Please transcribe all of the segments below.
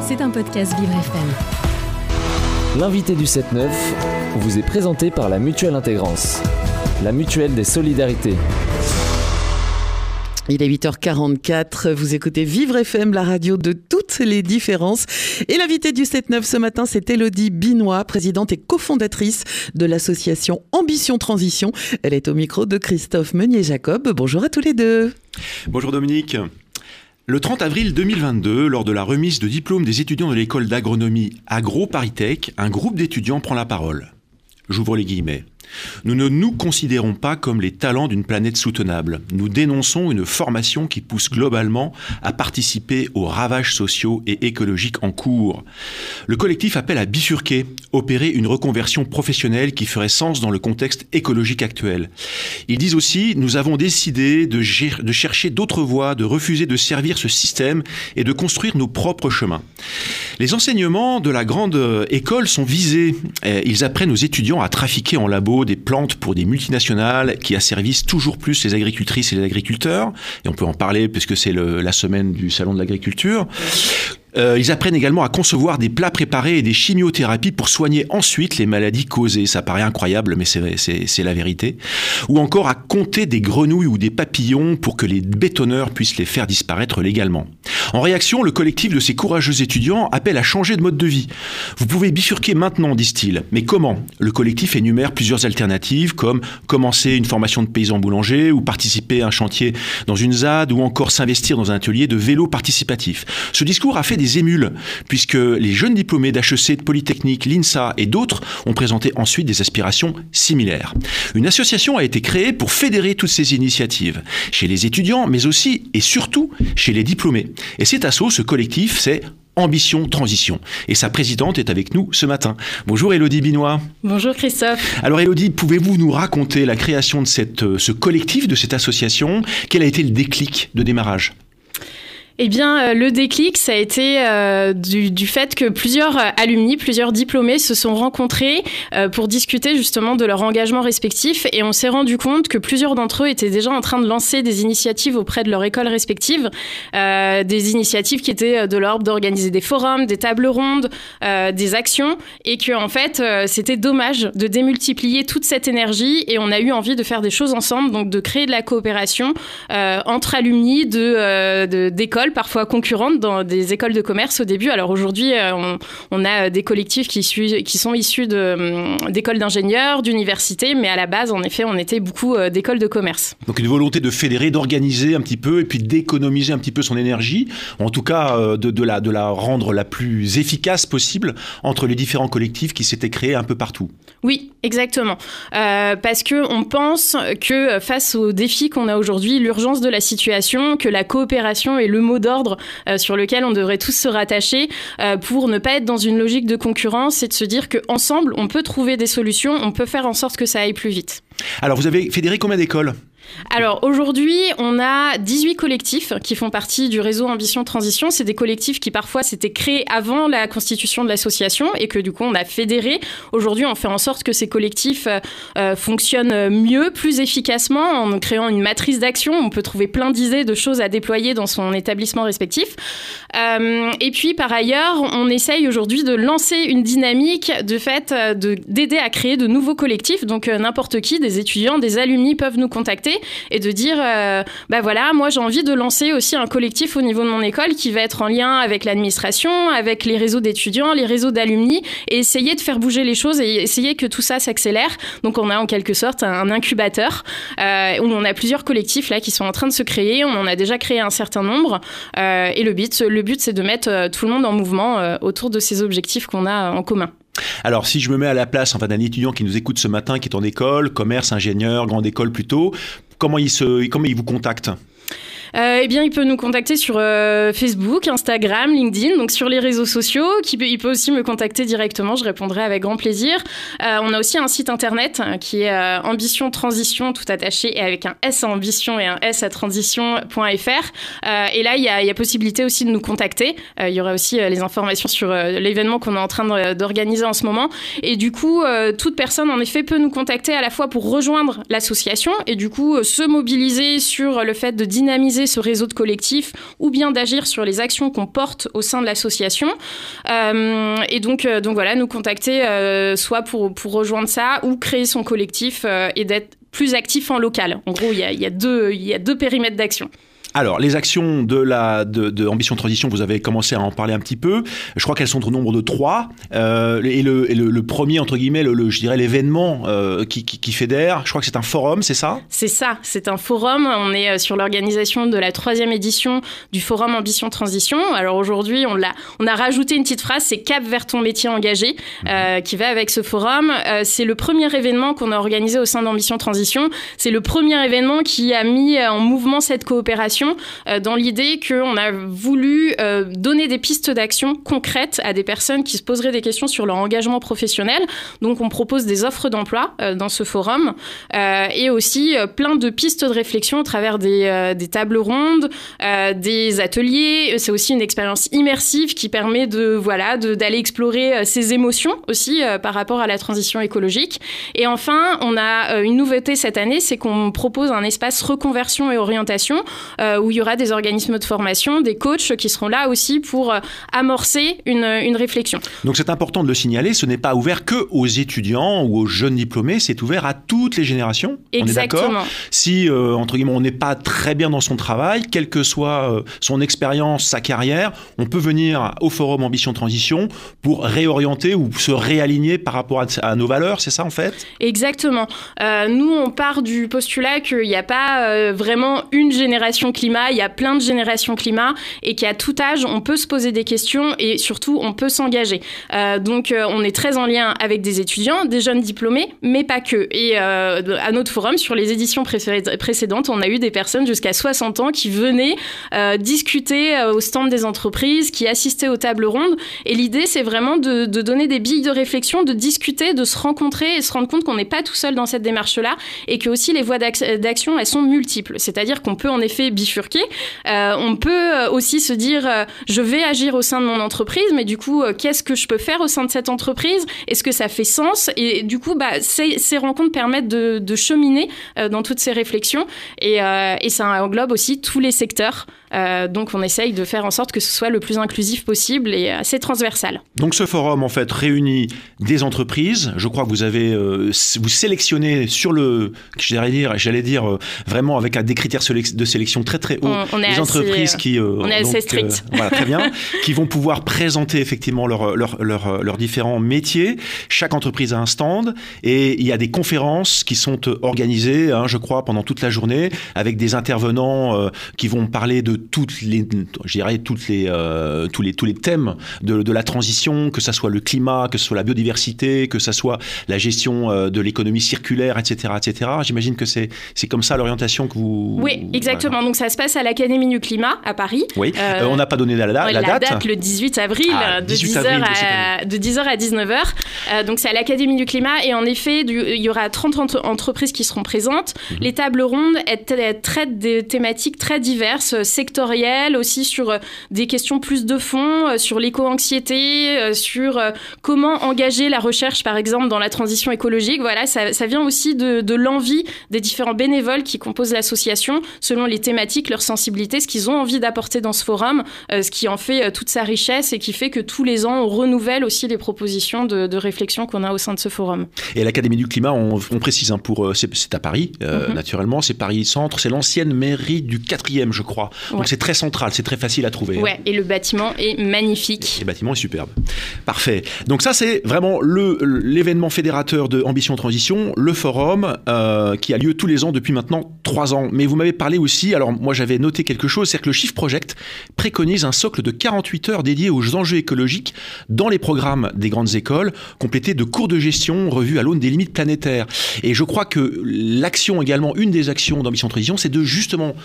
C'est un podcast Vivre FM. L'invité du 7-9 vous est présenté par la Mutuelle Intégrance, la mutuelle des solidarités. Il est 8h44, vous écoutez Vivre FM, la radio de toutes les différences. Et l'invité du 7-9 ce matin, c'est Elodie Binois, présidente et cofondatrice de l'association Ambition Transition. Elle est au micro de Christophe Meunier-Jacob. Bonjour à tous les deux. Bonjour Dominique. Le 30 avril 2022, lors de la remise de diplôme des étudiants de l'école d'agronomie Agro-Paritech, un groupe d'étudiants prend la parole. J'ouvre les guillemets. Nous ne nous considérons pas comme les talents d'une planète soutenable. Nous dénonçons une formation qui pousse globalement à participer aux ravages sociaux et écologiques en cours. Le collectif appelle à bifurquer, opérer une reconversion professionnelle qui ferait sens dans le contexte écologique actuel. Ils disent aussi, nous avons décidé de, de chercher d'autres voies, de refuser de servir ce système et de construire nos propres chemins. Les enseignements de la grande école sont visés. Ils apprennent aux étudiants à trafiquer en labo des plantes pour des multinationales qui asservissent toujours plus les agricultrices et les agriculteurs. Et on peut en parler puisque c'est la semaine du salon de l'agriculture. Euh, ils apprennent également à concevoir des plats préparés et des chimiothérapies pour soigner ensuite les maladies causées. Ça paraît incroyable, mais c'est la vérité. Ou encore à compter des grenouilles ou des papillons pour que les bétonneurs puissent les faire disparaître légalement. En réaction, le collectif de ces courageux étudiants appelle à changer de mode de vie. Vous pouvez bifurquer maintenant, disent-ils. Mais comment? Le collectif énumère plusieurs alternatives comme commencer une formation de paysan boulanger ou participer à un chantier dans une ZAD ou encore s'investir dans un atelier de vélo participatif. Ce discours a fait des émules, puisque les jeunes diplômés d'HEC, de Polytechnique, l'INSA et d'autres ont présenté ensuite des aspirations similaires. Une association a été créée pour fédérer toutes ces initiatives, chez les étudiants, mais aussi et surtout chez les diplômés. Et cet assaut, ce collectif, c'est Ambition Transition. Et sa présidente est avec nous ce matin. Bonjour Elodie Binois. Bonjour Christophe. Alors Elodie, pouvez-vous nous raconter la création de cette, euh, ce collectif, de cette association? Quel a été le déclic de démarrage? Eh bien, euh, le déclic, ça a été euh, du, fait que plusieurs euh, alumni, plusieurs diplômés se sont rencontrés pour discuter justement de leur engagement respectif. Et on s'est rendu compte que plusieurs d'entre eux étaient déjà en train de lancer des initiatives auprès de leur école respective, des initiatives qui étaient de l'ordre d'organiser des forums, des tables rondes, des actions. Et que en fait, c'était dommage de démultiplier toute cette énergie. Et on a eu envie de faire des choses ensemble, donc de créer de la coopération entre alumni de d'écoles parfois concurrentes dans des écoles de commerce au début. Alors aujourd'hui, euh, on, a des collectifs qui, qui sont issus hum, d'écoles d'ingénieurs, d'universités, mais à la base, en effet, on était beaucoup euh, d'écoles de commerce. Donc une volonté de fédérer, d'organiser un petit peu et puis d'économiser un petit peu son énergie, en tout cas euh, de, la, de la rendre la plus efficace possible entre les différents collectifs qui s'étaient créés un peu partout. Oui, exactement. parce que on pense que face aux défis qu'on a aujourd'hui, l'urgence de la situation, que la coopération est le mot d'ordre euh, sur lequel on devrait tous se rattacher euh, pour ne pas être dans une logique de concurrence et de se dire qu'ensemble, on peut trouver des solutions, on peut faire en sorte que ça aille plus vite. Alors, vous avez fédéré combien d'écoles? Alors aujourd'hui, on a 18 collectifs qui font partie du réseau Ambition Transition. C'est des collectifs qui parfois s'étaient créés avant la constitution de l'association et que du coup on a fédéré. Aujourd'hui, on fait en sorte que ces collectifs euh, euh, fonctionnent mieux, plus efficacement en créant une matrice d'action. On peut trouver plein d'idées de choses à déployer dans son établissement respectif. Euh, et puis par ailleurs, on essaye aujourd'hui de lancer une dynamique de fait d'aider à créer de nouveaux collectifs. Donc n'importe qui, des étudiants, des alumni peuvent nous contacter et de dire, euh, bah voilà, moi j'ai envie de lancer aussi un collectif au niveau de mon école qui va être en lien avec l'administration, avec les réseaux d'étudiants, les réseaux d'alumni, et essayer de faire bouger les choses et essayer que tout ça s'accélère. Donc on a en quelque sorte un incubateur euh, où on a plusieurs collectifs là qui sont en train de se créer. On en a déjà créé un certain nombre, euh, et le but, le but c'est de mettre tout le monde en mouvement autour de ces objectifs qu'on a en commun. Alors, si je me mets à la place enfin, d'un étudiant qui nous écoute ce matin, qui est en école, commerce, ingénieur, grande école plutôt, comment il, se, comment il vous contacte? Euh, eh bien, il peut nous contacter sur euh, Facebook, Instagram, LinkedIn, donc sur les réseaux sociaux. il peut aussi me contacter directement, je répondrai avec grand plaisir. Euh, on a aussi un site internet qui est Ambition Transition, tout attaché, et avec un S à ambition et un S à transition.fr. et là, il y, a, il y, a, possibilité aussi de nous contacter. il y aura aussi les informations sur l'événement qu'on est en train d'organiser en ce moment. Et du coup, toute personne, en effet, peut nous contacter à la fois pour rejoindre l'association et du coup se mobiliser sur le fait de dynamiser ce réseau de collectifs ou bien d'agir sur les actions qu'on porte au sein de l'association. et donc, donc voilà, nous contacter soit pour, pour rejoindre ça ou créer son collectif et d'être plus actif en local. En gros, il y a, y a deux, il y a deux périmètres d'action. Alors, les actions de la de, Ambition Transition, vous avez commencé à en parler un petit peu. Je crois qu'elles sont au nombre de trois. Euh, et, le, le, premier, entre guillemets, le, je dirais l'événement euh, qui, qui, fédère, je crois que c'est un forum, c'est ça? C'est ça, c'est un forum. On est euh, sur l'organisation de la troisième édition du forum Ambition Transition. Alors aujourd'hui, on, a, on a rajouté une petite phrase, c'est Cap vers ton métier engagé, mhm. qui va avec ce forum. c'est le premier événement qu'on a organisé au sein d'Ambition Transition. C'est le premier événement qui a mis en mouvement cette coopération euh, dans l'idée qu'on a voulu euh, donner des pistes d'action concrètes à des personnes qui se poseraient des questions sur leur engagement professionnel. Donc on propose des offres d'emploi euh, dans ce forum et aussi plein de pistes de réflexion à travers des, des tables rondes, des ateliers. C'est aussi une expérience immersive qui permet de voilà d'aller explorer ses émotions aussi par rapport à la transition écologique. Et enfin, on a une nouveauté cette année, c'est qu'on propose un espace reconversion et orientation où il y aura des organismes de formation, des coachs qui seront là aussi pour euh, amorcer une, une réflexion. Donc c'est important de le signaler, ce n'est pas ouvert que aux étudiants ou aux jeunes diplômés, c'est ouvert à toutes les générations. Exactement. On est d'accord? Si, euh, entre guillemets, on n'est pas très bien dans son travail, quelle que soit son expérience, sa carrière, on peut venir au forum Ambition Transition pour réorienter ou se réaligner par rapport à, nos valeurs, c'est ça en fait? Exactement. nous, on part du postulat qu'il n'y a pas vraiment une génération climat, il y a plein de générations climat et qu'à tout âge, on peut se poser des questions et surtout, on peut s'engager. Euh, donc, euh, on est très en lien avec des étudiants, des jeunes diplômés, mais pas que. Et euh, à notre forum, sur les éditions précédentes, on a eu des personnes jusqu'à 60 ans qui venaient discuter au stand des entreprises, qui assistaient aux tables rondes. Et l'idée, c'est vraiment de, donner des billes de réflexion, de discuter, de se rencontrer et se rendre compte qu'on n'est pas tout seul dans cette démarche-là et que aussi les voies d'action, elles sont multiples. C'est-à-dire qu'on peut en effet bifurquer. Euh, on peut euh, aussi se dire, euh, je vais agir au sein de mon entreprise, mais du coup, qu'est-ce que je peux faire au sein de cette entreprise? Est-ce que ça fait sens? Et du coup, bah, ces, rencontres permettent de, cheminer dans toutes ces réflexions et, ça englobe aussi tous les secteurs. Donc on essaye de faire en sorte que ce soit le plus inclusif possible et assez transversal. Donc ce forum en fait réunit des entreprises. Je crois que vous avez vous sélectionnez sur le, j'allais dire, j'allais dire vraiment avec des critères de sélection très très hauts. On, des entreprises qui on est assez strict. voilà très bien, qui vont pouvoir présenter effectivement leurs leur, leur, leurs différents métiers. Chaque entreprise a un stand et il y a des conférences qui sont organisées, hein, je crois, pendant toute la journée avec des intervenants qui vont parler de toutes les, toutes les, euh, tous les, tous les thèmes de, de, la transition, que ça soit le climat, que ce soit la biodiversité, que ça soit la gestion euh, de l'économie circulaire, etc., etc. J'imagine que c'est, c'est comme ça l'orientation que vous. Oui, exactement. Donc ça se passe à l'Académie du climat à Paris. Oui. Euh, on n'a pas donné la, la, la, date. le 18 avril, ah, de, 10h à, de 10h à 19h. donc c'est à l'Académie du climat et en effet, il y aura 30 entreprises qui seront présentes. Mhm. Les tables rondes elles, traitent des thématiques très diverses, sectorielles, aussi sur euh, des questions plus de fond, euh, sur l'éco-anxiété, euh, sur comment engager la recherche, par exemple, dans la transition écologique. Voilà, ça, ça vient aussi de, de l'envie des différents bénévoles qui composent l'association, selon les thématiques, leur sensibilité, ce qu'ils ont envie d'apporter dans ce forum, ce qui en fait toute sa richesse et qui fait que tous les ans, on renouvelle aussi les propositions de, de réflexion qu'on a au sein de ce forum. Et l'Académie du climat, on, on précise, hein, pour c'est à Paris, mhm. naturellement, c'est Paris Centre, c'est l'ancienne mairie du 4e, je crois. Donc c'est très central, c'est très facile à trouver. Hein. Ouais, et le bâtiment est magnifique. le bâtiment est superbe. Parfait. Donc ça, c'est vraiment l'événement fédérateur de Ambition Transition, le forum, euh, qui a lieu tous les ans depuis maintenant trois ans. Mais vous m'avez parlé aussi, alors moi j'avais noté quelque chose, c'est que le Shift Project préconise un socle de 48 heures dédié aux enjeux écologiques dans les programmes des grandes écoles, complété de cours de gestion revus à l'aune des limites planétaires. Et je crois que l'action également, une des actions d'Ambition Transition, c'est de justement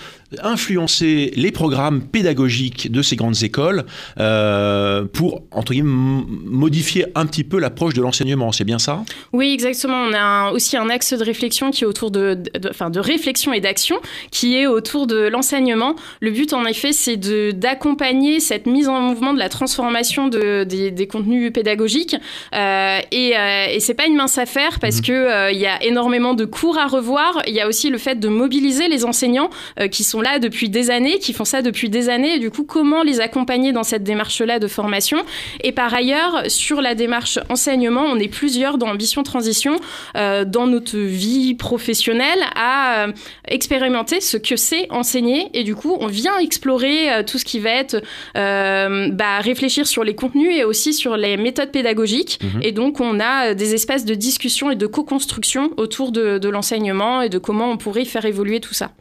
influencer les programmes pédagogiques de ces grandes écoles euh, pour, entre guillemets, modifier un petit peu l'approche de l'enseignement. C'est bien ça? Oui, exactement. On a aussi un axe de réflexion qui est autour de, enfin, de réflexion et d'action qui est autour de l'enseignement. Le but, en effet, c'est d'accompagner cette mise en mouvement de la transformation de, des, contenus pédagogiques. Euh, et, euh, et c'est pas une mince affaire parce qu'il mhm. que il y a énormément de cours à revoir. Il y a aussi le fait de mobiliser les enseignants qui sont là depuis des années, qui font ça depuis des années. Et du coup, comment les accompagner dans cette démarche-là de formation? Et par ailleurs, sur la démarche enseignement, on est plusieurs dans Ambition Transition dans notre vie professionnelle à expérimenter ce que c'est enseigner. Et du coup, on vient explorer euh, tout ce qui va être euh, bah, réfléchir sur les contenus et aussi sur les méthodes pédagogiques. Mhm. Et donc, on a euh, des espaces de discussion et de co-construction autour de, de l'enseignement et de comment on pourrait faire évoluer tout ça.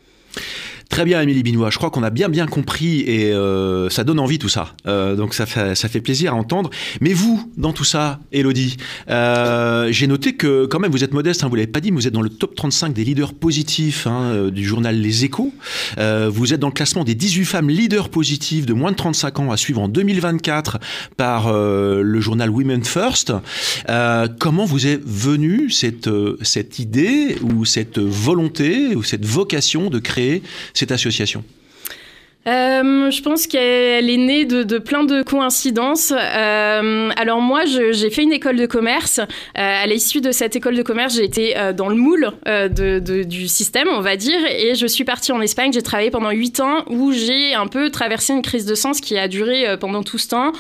Très bien, Émilie Binois. Je crois qu'on a bien bien compris et euh, ça donne envie tout ça. Euh, donc ça fait, ça fait plaisir à entendre. Mais vous, dans tout ça, Elodie, euh, j'ai noté que quand même vous êtes modeste, hein, vous l'avez pas dit, mais vous êtes dans le top 35 des leaders positifs hein, du journal Les Échos. vous êtes dans le classement des 18 femmes leaders positives de moins de 35 ans à suivre en 2024 par le journal Women First. comment vous est venue cette, cette idée ou cette volonté ou cette vocation de créer cette association euh, je pense qu'elle est née de, plein de coïncidences. Euh, alors moi, j'ai fait une école de commerce. Euh, à l'issue de cette école de commerce, j'ai été dans le moule du système, on va dire, et je suis partie en Espagne. J'ai travaillé pendant huit ans où j'ai un peu traversé une crise de sens qui a duré pendant tout ce temps.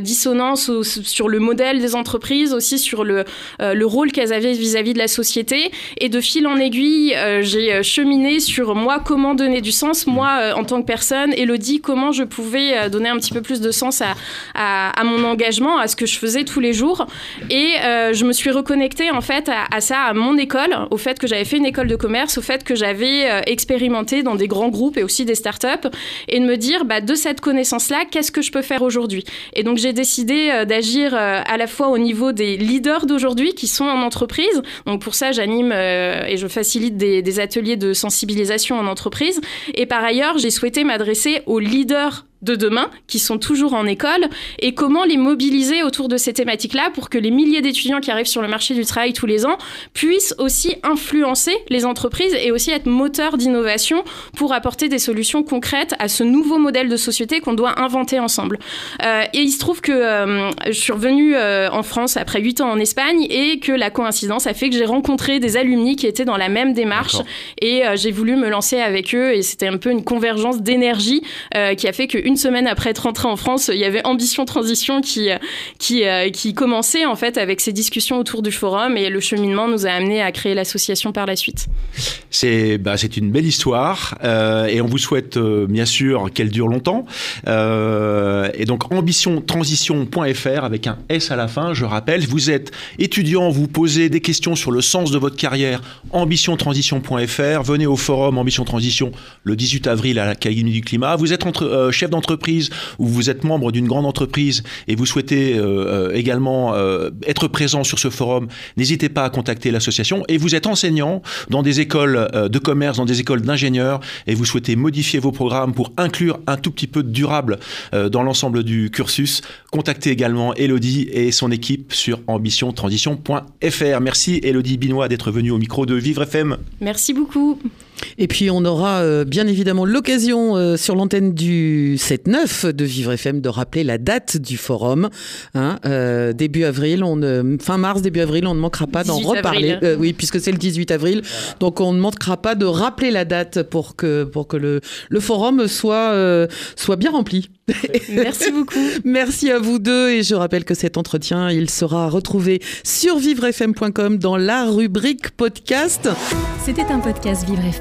dissonance sur le modèle des entreprises, aussi sur le, le rôle qu'elles avaient vis-à-vis -vis de la société. Et de fil en aiguille, j'ai cheminé sur moi comment donner du sens, moi en tant que personne Elodie, comment je pouvais euh, donner un petit peu plus de sens à, à, mon engagement, à ce que je faisais tous les jours. Et euh, je me suis reconnectée en fait à, ça, à mon école, au fait que j'avais fait une école de commerce, au fait que j'avais euh, expérimenté dans des grands groupes et aussi des startups, et de me dire bah, de cette connaissance-là, qu'est-ce que je peux faire aujourd'hui? Et donc j'ai décidé d'agir à la fois au niveau des leaders d'aujourd'hui qui sont en entreprise. Donc pour ça, j'anime et je facilite des, des ateliers de sensibilisation en entreprise. Et par ailleurs, j'ai souhaité m'adresser aux leaders de demain, qui sont toujours en école, et comment les mobiliser autour de ces thématiques-là pour que les milliers d'étudiants qui arrivent sur le marché du travail tous les ans puissent aussi influencer les entreprises et aussi être moteurs d'innovation pour apporter des solutions concrètes à ce nouveau modèle de société qu'on doit inventer ensemble. Euh, et il se trouve que euh, je suis revenue euh, en France après huit ans en Espagne et que la coïncidence a fait que j'ai rencontré des alumni qui étaient dans la même démarche et j'ai voulu me lancer avec eux et c'était un peu une convergence d'énergie qui a fait que une semaine après être rentrée en France, il y avait Ambition Transition qui, qui, euh, qui commençait en fait avec ces discussions autour du forum et le cheminement nous a amené à créer l'association par la suite. C'est bah, une belle histoire euh, et on vous souhaite euh, bien sûr qu'elle dure longtemps. et donc ambitiontransition.fr avec un S à la fin, je rappelle, vous êtes étudiant, vous posez des questions sur le sens de votre carrière, ambitiontransition.fr, venez au forum Ambition Transition le 18 avril à l'Académie du Climat, vous êtes entre, chef entreprise ou vous êtes membre d'une grande entreprise et vous souhaitez euh, euh, également euh, être présent sur ce forum, n'hésitez pas à contacter l'association. Et vous êtes enseignant dans des écoles de commerce, dans des écoles d'ingénieurs et vous souhaitez modifier vos programmes pour inclure un tout petit peu de durable dans l'ensemble du cursus, contactez également Elodie et son équipe sur ambitiontransition.fr. Merci Elodie Binois d'être venue au micro de Vivre FM. Merci beaucoup. Et puis on aura euh, bien évidemment l'occasion euh, sur l'antenne du 7-9 de Vivre FM de rappeler la date du forum. Hein, euh, début avril, on, fin mars, début avril, on ne manquera pas d'en reparler. oui, puisque c'est le 18 avril. Donc on ne manquera pas de rappeler la date pour que, pour que le, le forum soit, soit bien rempli. Merci beaucoup. Merci à vous deux et je rappelle que cet entretien, il sera retrouvé sur vivrefm.com dans la rubrique podcast. C'était un podcast Vivre